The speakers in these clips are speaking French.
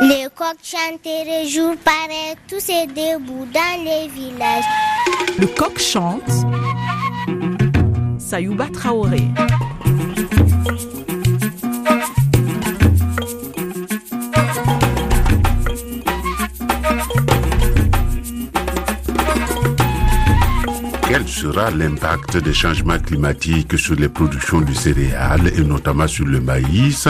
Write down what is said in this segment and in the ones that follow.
Les coqs chanteraient jour pareil, tous ces debout dans les villages. Le coq chante. Sayouba Traoré. Quel sera l'impact des changements climatiques sur les productions de céréales et notamment sur le maïs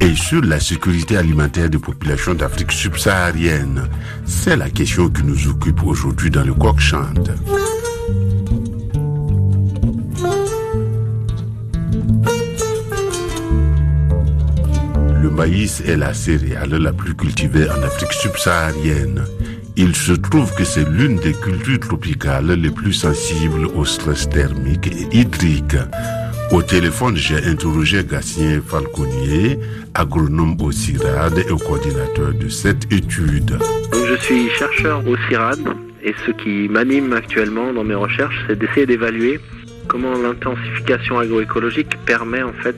et sur la sécurité alimentaire des populations d'Afrique subsaharienne C'est la question qui nous occupe aujourd'hui dans le coq chante. Le maïs est la céréale la plus cultivée en Afrique subsaharienne. Il se trouve que c'est l'une des cultures tropicales les plus sensibles au stress thermique et hydrique. Au téléphone, j'ai interrogé Gatien Falconier, agronome au CIRAD et coordinateur de cette étude. je suis chercheur au CIRAD et ce qui m'anime actuellement dans mes recherches, c'est d'essayer d'évaluer comment l'intensification agroécologique permet en fait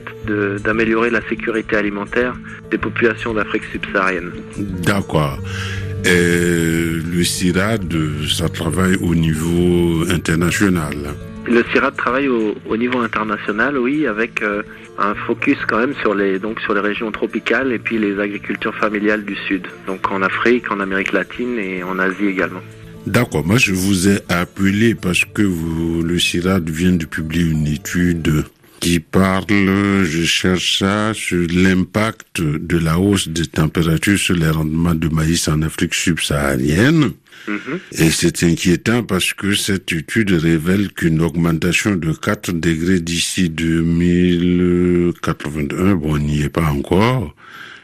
d'améliorer la sécurité alimentaire des populations d'Afrique subsaharienne. D'accord. Et le CIRAD, ça travaille au niveau international. Le CIRAD travaille au, niveau international, oui, avec euh, un focus quand même sur les donc sur les régions tropicales et puis les agricultures familiales du sud, donc en Afrique, en Amérique latine et en Asie également. D'accord, moi je vous ai appelé parce que vous, le CIRAD vient de publier une étude qui parle, je cherche ça, sur l'impact de la hausse des températures sur les rendements de maïs en Afrique subsaharienne. Mhm. Et c'est inquiétant parce que cette étude révèle qu'une augmentation de 4 degrés d'ici 2081, bon, on n'y est pas encore,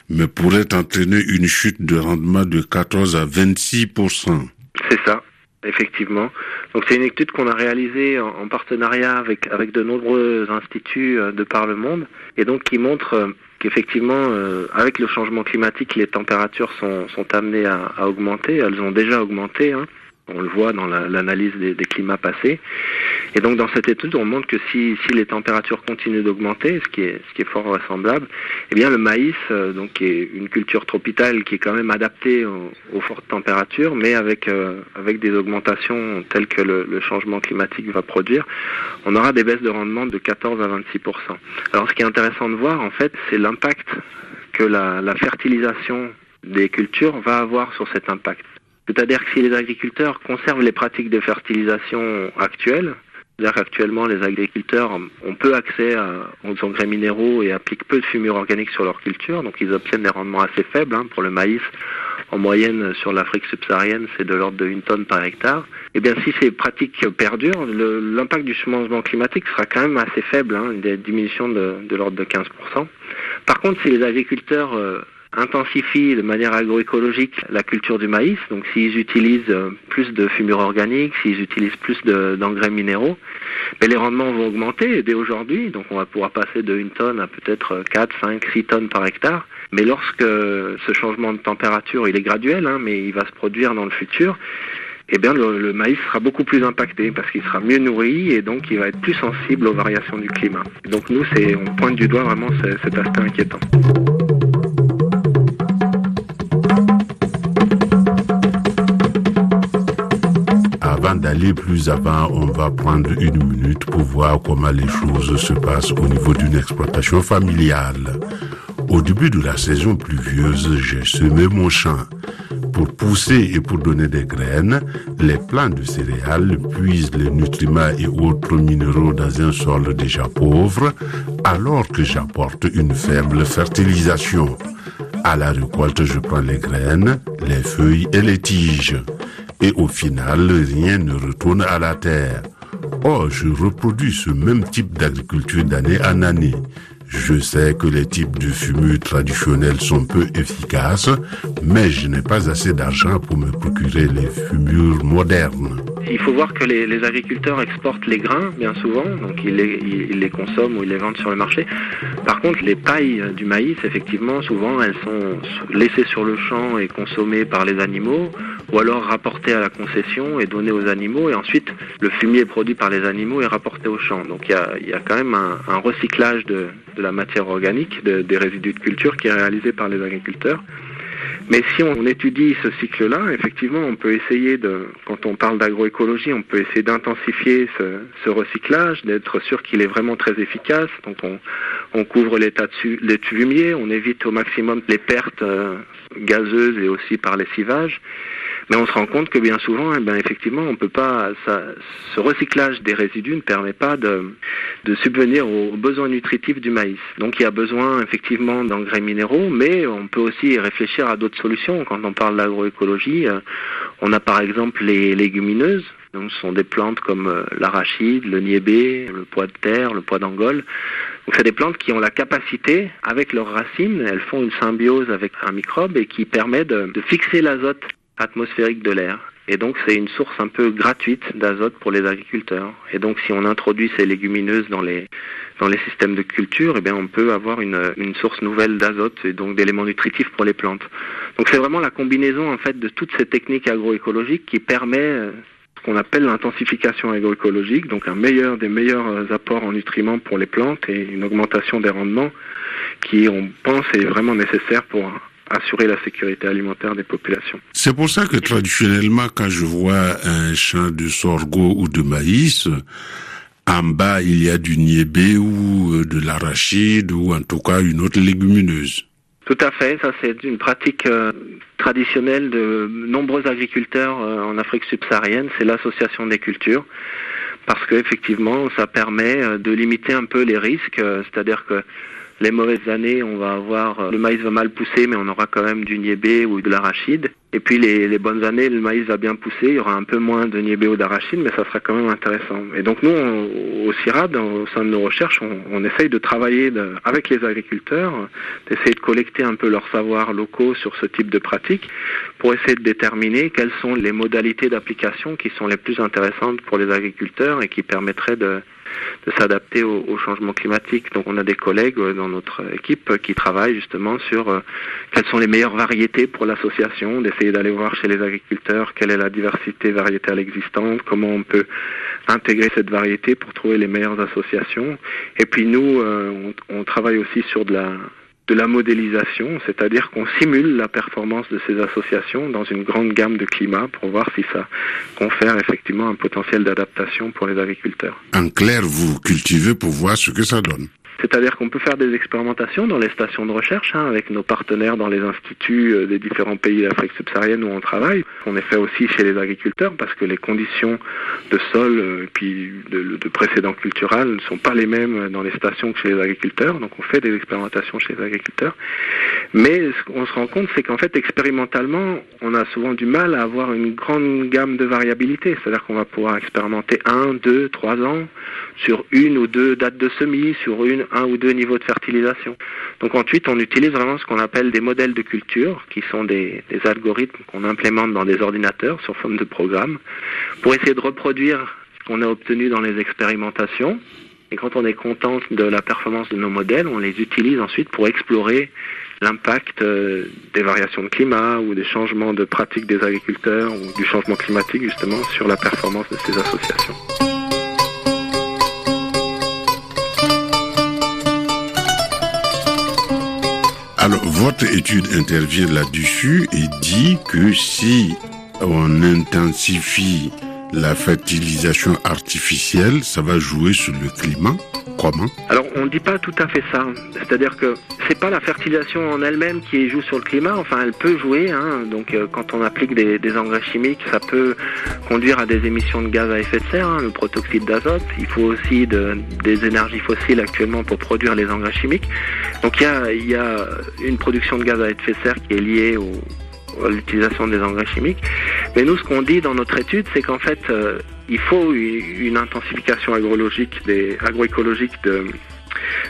mais pourrait entraîner une chute de rendement de 14 à 26 C'est ça. Effectivement. Donc c'est une étude qu'on a réalisée en, partenariat avec de nombreux instituts euh, de par le monde et donc qui montre euh, qu'effectivement euh, avec le changement climatique les températures sont sont amenées à, augmenter. Elles ont déjà augmenté. Hein. On le voit dans l'analyse des, climats passés. Et donc dans cette étude, on montre que si, si les températures continuent d'augmenter, ce qui est ce qui est fort vraisemblable, eh bien le maïs, euh, donc qui est une culture tropicale qui est quand même adaptée aux, fortes températures, mais avec euh, avec des augmentations telles que le, le, changement climatique va produire, on aura des baisses de rendement de 14 à 26% Alors ce qui est intéressant de voir en fait, c'est l'impact que la, la fertilisation des cultures va avoir sur cet impact. C'est-à-dire que si les agriculteurs conservent les pratiques de fertilisation actuelles, c'est-à-dire qu'actuellement les agriculteurs ont peu accès aux engrais minéraux et appliquent peu de fumure organique sur leur culture, donc ils obtiennent des rendements assez faibles. Hein. Pour le maïs, en moyenne sur l'Afrique subsaharienne, c'est de l'ordre de 1 tonne par hectare. Eh bien si ces pratiques perdurent, l'impact du changement climatique sera quand même assez faible, hein, une diminution de, de l'ordre de 15%. Par contre, si les agriculteurs euh, intensifient de manière agroécologique la culture du maïs. Donc s'ils utilisent euh, plus de fumure organique, s'ils utilisent plus d'engrais minéraux, mais les rendements vont augmenter dès aujourd'hui. Donc on va pouvoir passer de 1 tonne à peut-être 4, 5, 6 tonnes par hectare. Mais lorsque ce changement de température, il est graduel, hein, mais il va se produire dans le futur, eh bien le, maïs sera beaucoup plus impacté parce qu'il sera mieux nourri et donc il va être plus sensible aux variations du climat. Donc nous, on pointe du doigt vraiment cet aspect inquiétant. D'aller plus avant, on va prendre une minute pour voir comment les choses se passent au niveau d'une exploitation familiale. Au début de la saison pluvieuse, j'ai semé mon champ. Pour pousser et pour donner des graines, les plants de céréales puisent les nutriments et autres minéraux dans un sol déjà pauvre, alors que j'apporte une faible fertilisation. À la récolte, je prends les graines, les feuilles et les tiges et au final, rien ne retourne à la terre. Or, je reproduis ce même type d'agriculture d'année en année. Je sais que les types de fumure traditionnels sont peu efficaces, mais je n'ai pas assez d'argent pour me procurer les fumures modernes. Il faut voir que les, agriculteurs exportent les grains bien souvent, donc ils les, consomment ou ils les vendent sur le marché. Par contre, les pailles du maïs, effectivement, souvent elles sont laissées sur le champ et consommées par les animaux, ou alors rapportées à la concession et données aux animaux, et ensuite le fumier produit par les animaux est rapporté au champ. Donc il y a, quand même un, recyclage de, la matière organique, des résidus de culture qui est réalisé par les agriculteurs. Mais si on étudie ce cycle-là, effectivement, on peut essayer de, quand on parle d'agroécologie, on peut essayer d'intensifier ce, recyclage, d'être sûr qu'il est vraiment très efficace. Donc on, couvre l'état de fumier, on évite au maximum les pertes euh, gazeuses et aussi par lessivage. Mais on se rend compte que bien souvent, eh ben, effectivement, on peut pas, ça, ce recyclage des résidus ne permet pas de, de subvenir aux besoins nutritifs du maïs. Donc il y a besoin effectivement d'engrais minéraux, mais on peut aussi réfléchir à d'autres solutions. Quand on parle d'agroécologie, euh, on a par exemple les légumineuses. Donc, ce sont des plantes comme euh, l'arachide, le niébé, le pois de terre, le pois d'Angole. Donc, c'est des plantes qui ont la capacité, avec leurs racines, elles font une symbiose avec un microbe et qui permet de, de fixer l'azote atmosphérique de l'air. Et donc c'est une source un peu gratuite d'azote pour les agriculteurs. Et donc si on introduit ces légumineuses dans les dans les systèmes de culture, eh bien on peut avoir une, une source nouvelle d'azote et donc d'éléments nutritifs pour les plantes. Donc c'est vraiment la combinaison en fait de toutes ces techniques agroécologiques qui permet euh, ce qu'on appelle l'intensification agroécologique, donc un meilleur des meilleurs euh, apports en nutriments pour les plantes et une augmentation des rendements qui on pense est vraiment nécessaire pour assurer la sécurité alimentaire des populations. C'est pour ça que traditionnellement, quand je vois un champ de sorgho ou de maïs, en bas, il y a du niébé ou euh, de l'arachide ou en tout cas une autre légumineuse. Tout à fait, ça c'est une pratique euh, traditionnelle de nombreux agriculteurs euh, en Afrique subsaharienne, c'est l'association des cultures parce qu'effectivement ça permet de limiter un peu les risques, c'est-à-dire que les mauvaises années, on va avoir euh, le maïs va mal pousser, mais on aura quand même du niébé ou de l'arachide. Et puis les, bonnes années, le maïs va bien pousser, il y aura un peu moins de niébé ou d'arachide, mais ça sera quand même intéressant. Et donc nous, au CIRAD, au sein de nos recherches, on, essaye de travailler avec les agriculteurs, d'essayer de collecter un peu leurs savoirs locaux sur ce type de pratique, pour essayer de déterminer quelles sont les modalités d'application qui sont les plus intéressantes pour les agriculteurs et qui permettraient de s'adapter au, changement climatique. Donc on a des collègues euh, dans notre équipe qui travaillent justement sur euh, quelles sont les meilleures variétés pour l'association, d'essayer d'aller voir chez les agriculteurs quelle est la diversité variétale existante, comment on peut intégrer cette variété pour trouver les meilleures associations. Et puis nous, euh, on, on travaille aussi sur de la de la modélisation, c'est-à-dire qu'on simule la performance de ces associations dans une grande gamme de climats pour voir si ça confère effectivement un potentiel d'adaptation pour les agriculteurs. En clair, vous cultivez pour voir ce que ça donne. C'est-à-dire qu'on peut faire des expérimentations dans les stations de recherche hein, avec nos partenaires dans les instituts euh, des différents pays d'Afrique subsaharienne où on travaille. On est fait aussi chez les agriculteurs parce que les conditions de sol euh, puis de, de précédents culturels ne sont pas les mêmes dans les stations que chez les agriculteurs. Donc on fait des expérimentations chez les agriculteurs. Mais ce qu'on se rend compte, c'est qu'en fait expérimentalement, on a souvent du mal à avoir une grande gamme de variabilité. C'est-à-dire qu'on va pouvoir expérimenter un, deux, trois ans sur une ou deux dates de semis, sur une, un ou deux niveaux de fertilisation. Donc ensuite, on utilise vraiment ce qu'on appelle des modèles de culture, qui sont des, des algorithmes qu'on implémente dans des ordinateurs sur forme de programme, pour essayer de reproduire ce qu'on a obtenu dans les expérimentations. Et quand on est content de la performance de nos modèles, on les utilise ensuite pour explorer l'impact des variations de climat ou des changements de pratiques des agriculteurs ou du changement climatique justement sur la performance de ces associations. Alors, votre étude intervient là-dessus et dit que si on intensifie la fertilisation artificielle, ça va jouer sur le climat. Alors, on ne dit pas tout à fait ça. C'est-à-dire que c'est pas la fertilisation en elle-même qui joue sur le climat. Enfin, elle peut jouer. Hein. Donc, euh, quand on applique des, engrais chimiques, ça peut conduire à des émissions de gaz à effet de serre, hein, le protoxyde d'azote. Il faut aussi de, des énergies fossiles actuellement pour produire les engrais chimiques. Donc, il y a, une production de gaz à effet de serre qui est liée à l'utilisation des engrais chimiques. Mais nous, ce qu'on dit dans notre étude, c'est qu'en fait, euh, il faut une intensification agroécologique de,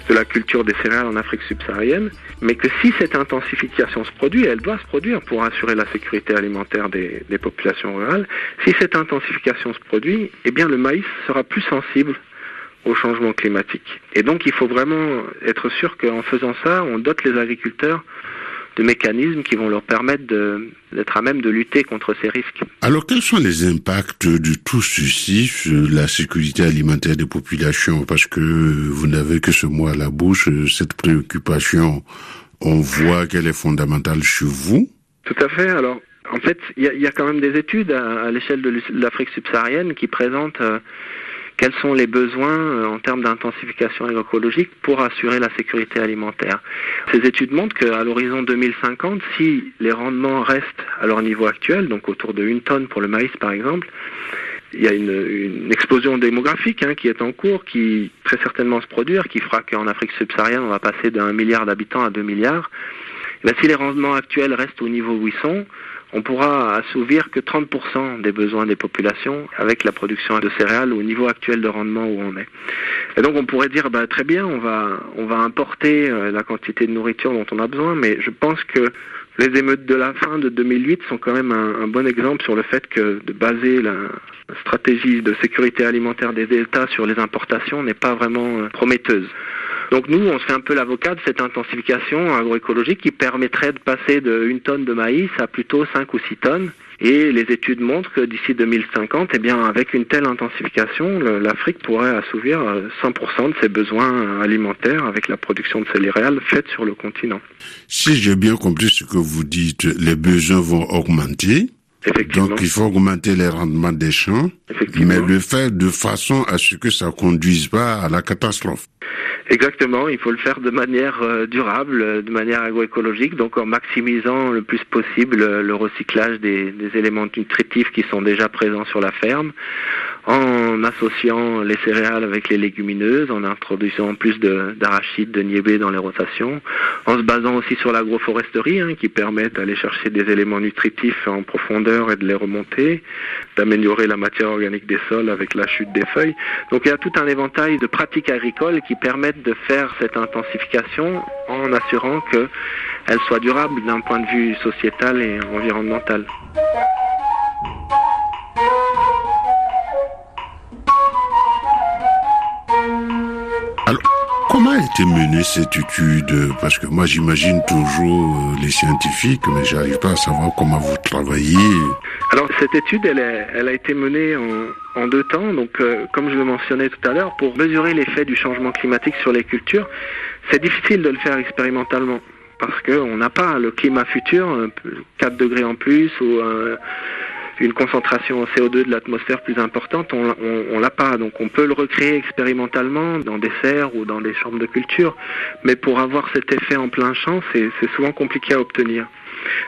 la culture des céréales en Afrique subsaharienne, mais que si cette intensification se produit, elle doit se produire pour assurer la sécurité alimentaire des, des populations rurales, si cette intensification se produit, eh bien le maïs sera plus sensible au changement climatique. Et donc il faut vraiment être sûr qu'en faisant ça, on dote les agriculteurs de mécanismes qui vont leur permettre d'être à même de lutter contre ces risques. Alors quels sont les impacts de tout ceci sur la sécurité alimentaire des populations? Parce que vous n'avez que ce mot à la bouche, cette préoccupation, on voit qu'elle est fondamentale chez vous. Tout à fait. Alors, en fait, il y, a quand même des études à, l'échelle de l'Afrique subsaharienne qui présentent euh, quels sont les besoins euh, en termes d'intensification agroécologique pour assurer la sécurité alimentaire. Ces études montrent qu'à l'horizon 2050, si les rendements restent à leur niveau actuel, donc autour de une tonne pour le maïs par exemple, il y a une, explosion démographique hein, qui est en cours, qui très certainement se produire, qui fera qu'en Afrique subsaharienne, on va passer d'un milliard d'habitants à deux milliards. Ben, si les rendements actuels restent au niveau où ils sont, on pourra assouvir que 30% des besoins des populations avec la production de céréales au niveau actuel de rendement où on est. Et donc on pourrait dire bah, très bien, on va importer euh, la quantité de nourriture dont on a besoin, mais je pense que les émeutes de la fin de 2008 sont quand même un, un bon exemple sur le fait que de baser la stratégie de sécurité alimentaire des États sur les importations n'est pas vraiment euh, prometteuse. Donc nous, on se fait un peu l'avocat de cette intensification agroécologique qui permettrait de passer de une tonne de maïs à plutôt 5 ou 6 tonnes. Et les études montrent que d'ici 2050, eh bien, avec une telle intensification, l'Afrique pourrait assouvir 100% euh, de ses besoins alimentaires avec la production de céréales faite sur le continent. Si j'ai bien compris ce que vous dites, les besoins vont augmenter. Donc il faut augmenter les rendements des champs, mais le faire de façon à ce que ça conduise pas à la catastrophe. Exactement, il faut le faire de manière euh, durable, euh, de manière agroécologique, donc en maximisant le plus possible euh, le recyclage des, des éléments nutritifs qui sont déjà présents sur la ferme, en associant les céréales avec les légumineuses, en introduisant plus d'arachides, de, niébé dans les rotations, en se basant aussi sur l'agroforesterie hein, qui permet d'aller chercher des éléments nutritifs en profondeur et de les remonter, d'améliorer la matière organique des sols avec la chute des feuilles. Donc il y a tout un éventail de pratiques agricoles qui permettent de faire cette intensification en assurant qu'elle soit durable d'un point de vue sociétal et environnemental. A été menée cette étude Parce que moi, j'imagine toujours euh, les scientifiques, mais j'arrive pas à savoir comment vous travaillez. Alors, cette étude, elle, elle a été menée en, deux temps. Donc, euh, comme je le mentionnais tout à l'heure, pour mesurer l'effet du changement climatique sur les cultures, c'est difficile de le faire expérimentalement parce qu'on n'a pas le climat futur, 4 degrés en plus ou une concentration en CO2 de l'atmosphère plus importante, on, on, l'a pas. Donc on peut le recréer expérimentalement dans des serres ou dans des chambres de culture, mais pour avoir cet effet en plein champ, c'est souvent compliqué à obtenir.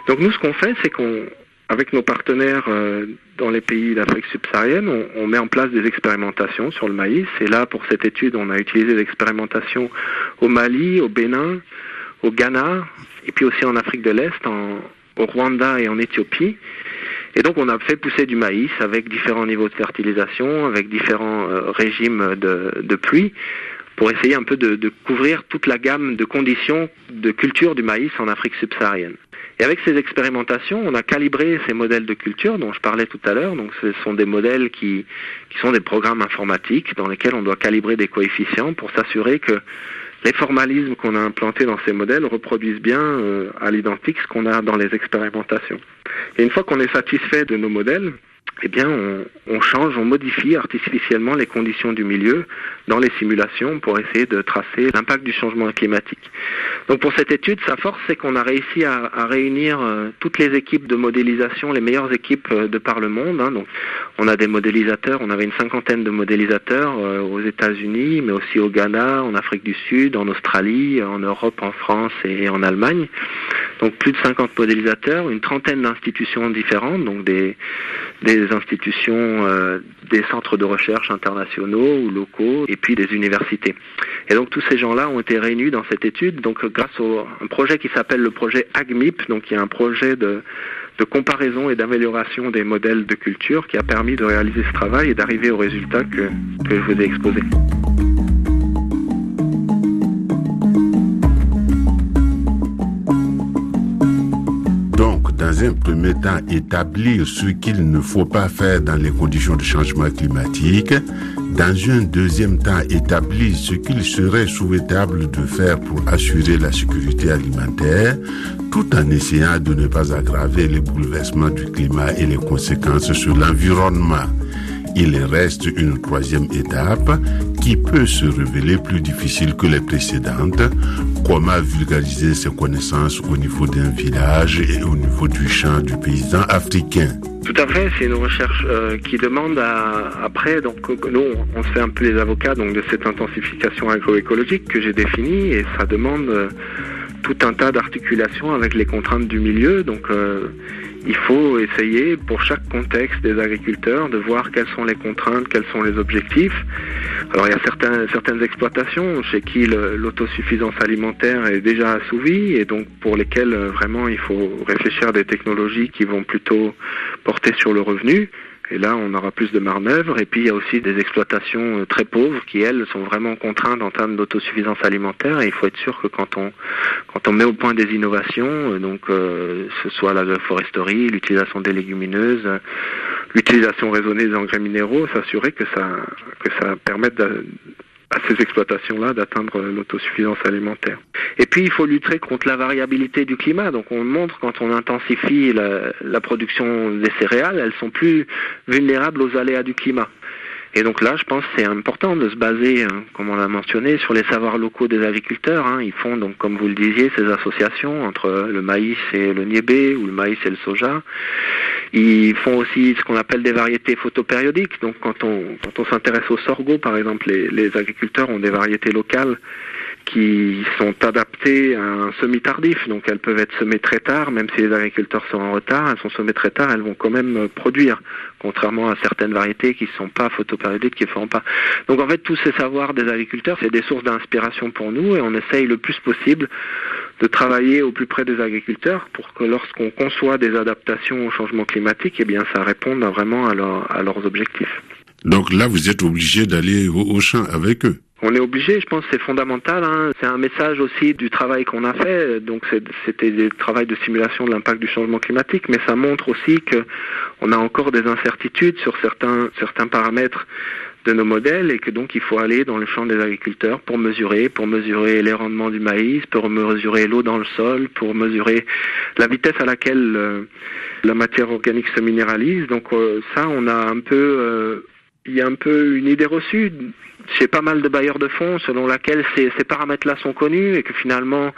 Donc nous, ce qu'on fait, c'est qu'on avec nos partenaires euh, dans les pays d'Afrique subsaharienne, on, met en place des expérimentations sur le maïs. Et là, pour cette étude, on a utilisé des expérimentations au Mali, au Bénin, au Ghana, et puis aussi en Afrique de l'Est, au Rwanda et en Éthiopie. Et donc on a fait pousser du maïs avec différents niveaux de fertilisation, avec différents euh, régimes de, pluie, pour essayer un peu de, couvrir toute la gamme de conditions de culture du maïs en Afrique subsaharienne. Et avec ces expérimentations, on a calibré ces modèles de culture dont je parlais tout à l'heure. Donc ce sont des modèles qui sont des programmes informatiques dans lesquels on doit calibrer des coefficients pour s'assurer que les formalismes qu'on a implantés dans ces modèles reproduisent bien euh, à l'identique ce qu'on a dans les expérimentations. Et une fois qu'on est satisfait de nos modèles, eh bien, on, change, on modifie artificiellement les conditions du milieu dans les simulations pour essayer de tracer l'impact du changement climatique. Donc pour cette étude, sa force, c'est qu'on a réussi à, à réunir euh, toutes les équipes de modélisation, les meilleures équipes euh, de par le monde. Hein. Donc on a des modélisateurs, on avait une cinquantaine de modélisateurs euh, aux États-Unis, mais aussi au Ghana, en Afrique du Sud, en Australie, en Europe, en France et en Allemagne. Donc plus de 50 modélisateurs, une trentaine d'institutions différentes, donc des, des institutions, euh, des centres de recherche internationaux ou locaux, et puis des universités. Et donc tous ces gens-là ont été réunis dans cette étude, donc grâce à un projet qui s'appelle le projet AGMIP, donc y a un projet de, de comparaison et d'amélioration des modèles de culture qui a permis de réaliser ce travail et d'arriver au résultat que, que je vous ai exposé. Dans un premier temps établir ce qu'il ne faut pas faire dans les conditions de changement climatique, dans un deuxième temps établir ce qu'il serait souhaitable de faire pour assurer la sécurité alimentaire, tout en essayant de ne pas aggraver les bouleversements du climat et les conséquences sur l'environnement. Il reste une troisième étape qui peut se révéler plus difficile que les précédentes. Comment vulgariser ses connaissances au niveau d'un village et au niveau du champ du paysan africain? Tout à fait, c'est une recherche euh, qui demande après, donc nous on fait un peu les avocats donc de cette intensification agroécologique que j'ai définie et ça demande euh, tout un tas d'articulations avec les contraintes du milieu. Donc euh, il faut essayer pour chaque contexte des agriculteurs de voir quelles sont les contraintes, quels sont les objectifs. Alors il y a certains, certaines exploitations chez qui l'autosuffisance alimentaire est déjà assouvie et donc pour lesquelles euh, vraiment il faut réfléchir à des technologies qui vont plutôt porter sur le revenu. Et là, on aura plus de manœuvres. Et puis, il y a aussi des exploitations euh, très pauvres qui, elles, sont vraiment contraintes en termes d'autosuffisance alimentaire. Et il faut être sûr que quand on, met au point des innovations, euh, donc, euh, ce soit l'agroforesterie, l'utilisation des légumineuses, l'utilisation raisonnée des engrais minéraux, s'assurer que ça, que ça permette de, à ces exploitations-là d'atteindre l'autosuffisance alimentaire. Et puis il faut lutter contre la variabilité du climat. Donc on montre quand on intensifie la, la production des céréales, elles sont plus vulnérables aux aléas du climat. Et donc là, je pense que c'est important de se baser, hein, comme on l'a mentionné, sur les savoirs locaux des agriculteurs. Hein. Ils font donc, comme vous le disiez, ces associations entre le maïs et le niébé ou le maïs et le soja. Ils font aussi ce qu'on appelle des variétés photopériodiques. Donc quand on, quand on s'intéresse au sorgho, par exemple, les, agriculteurs ont des variétés locales qui sont adaptées à un semi tardif. Donc elles peuvent être semées très tard, même si les agriculteurs sont en retard, elles sont semées très tard, elles vont quand même produire, contrairement à certaines variétés qui ne sont pas photopériodiques, qui ne font pas. Donc en fait, tous ces savoirs des agriculteurs, c'est des sources d'inspiration pour nous et on essaye le plus possible de travailler au plus près des agriculteurs pour que lorsqu'on conçoit des adaptations au changement climatique, eh bien ça réponde vraiment à, à leurs objectifs. Donc là, vous êtes obligé d'aller au, au champ avec eux on est obligé, je pense c'est fondamental. Hein. C'est un message aussi du travail qu'on a fait. Donc c'était des travail de simulation de l'impact du changement climatique, mais ça montre aussi que on a encore des incertitudes sur certains certains paramètres de nos modèles et que donc il faut aller dans le champ des agriculteurs pour mesurer, pour mesurer les rendements du maïs, pour mesurer l'eau dans le sol, pour mesurer la vitesse à laquelle euh, la matière organique se minéralise. Donc euh, ça, on a un peu euh, il y a un peu une idée reçue chez pas mal de bailleurs de fonds selon laquelle ces, ces paramètres-là sont connus et que finalement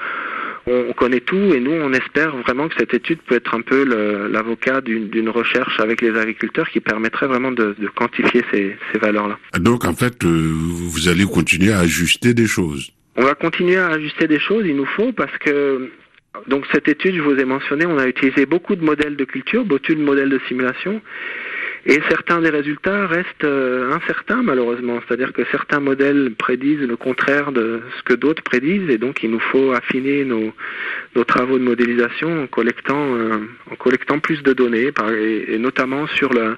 on, connaît tout et nous on espère vraiment que cette étude peut être un peu l'avocat d'une recherche avec les agriculteurs qui permettrait vraiment de, de quantifier ces, ces valeurs-là. Donc en fait, euh, vous allez continuer à ajuster des choses. On va continuer à ajuster des choses, il nous faut, parce que donc cette étude, je vous ai mentionné, on a utilisé beaucoup de modèles de culture, beaucoup de modèles de simulation, et certains des résultats restent euh, incertains malheureusement, c'est-à-dire que certains modèles prédisent le contraire de ce que d'autres prédisent et donc il nous faut affiner nos, nos travaux de modélisation en collectant, euh, en collectant plus de données et, notamment sur la,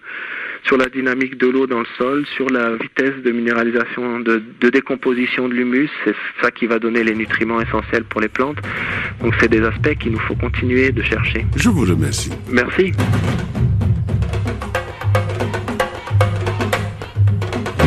sur la dynamique de l'eau dans le sol, sur la vitesse de minéralisation, de, de décomposition de l'humus, c'est ça qui va donner les nutriments essentiels pour les plantes. Donc c'est des aspects qu'il nous faut continuer de chercher. Je vous remercie. Merci.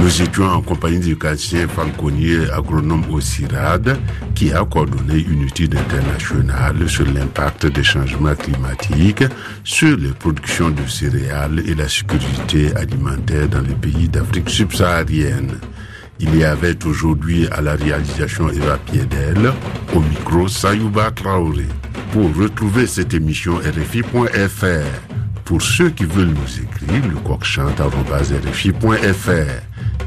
Nous étions en compagnie du Cassien Fanconier, agronome au CIRAD, qui a coordonné une étude internationale sur l'impact des changements climatiques sur les productions de céréales et la sécurité alimentaire dans les pays d'Afrique subsaharienne. Il y avait aujourd'hui à la réalisation Eva Piedel, au micro Sayouba Traoré. Pour retrouver cette émission RFI.fr, pour ceux qui veulent nous écrire, le coq.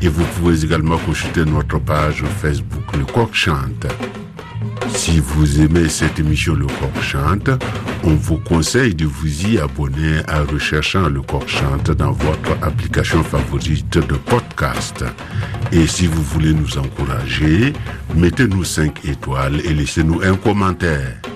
Et vous pouvez également consulter notre page Facebook Le Coq Chante. Si vous aimez cette émission Le Coq Chante, on vous conseille de vous y abonner en recherchant Le Coq Chante dans votre application favorite de podcast. Et si vous voulez nous encourager, mettez-nous 5 étoiles et laissez-nous un commentaire.